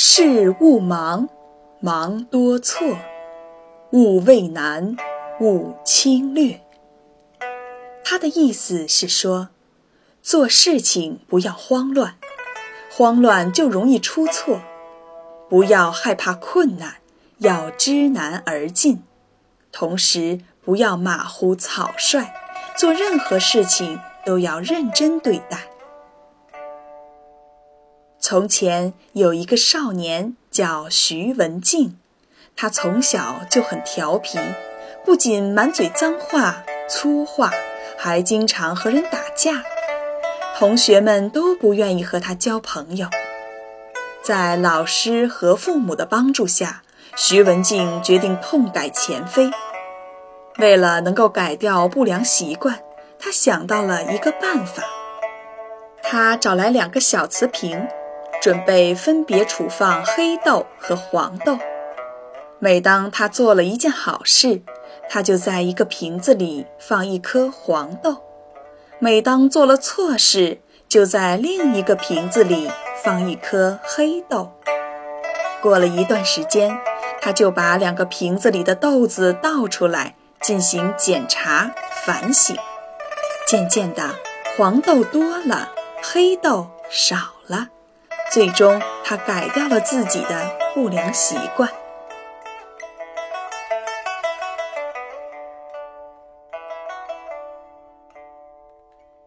事勿忙，忙多错；勿畏难，勿轻略。他的意思是说，做事情不要慌乱，慌乱就容易出错；不要害怕困难，要知难而进；同时不要马虎草率，做任何事情都要认真对待。从前有一个少年叫徐文静，他从小就很调皮，不仅满嘴脏话粗话。还经常和人打架，同学们都不愿意和他交朋友。在老师和父母的帮助下，徐文静决定痛改前非。为了能够改掉不良习惯，他想到了一个办法。他找来两个小瓷瓶，准备分别储放黑豆和黄豆。每当他做了一件好事，他就在一个瓶子里放一颗黄豆；每当做了错事，就在另一个瓶子里放一颗黑豆。过了一段时间，他就把两个瓶子里的豆子倒出来进行检查反省。渐渐的，黄豆多了，黑豆少了。最终，他改掉了自己的不良习惯。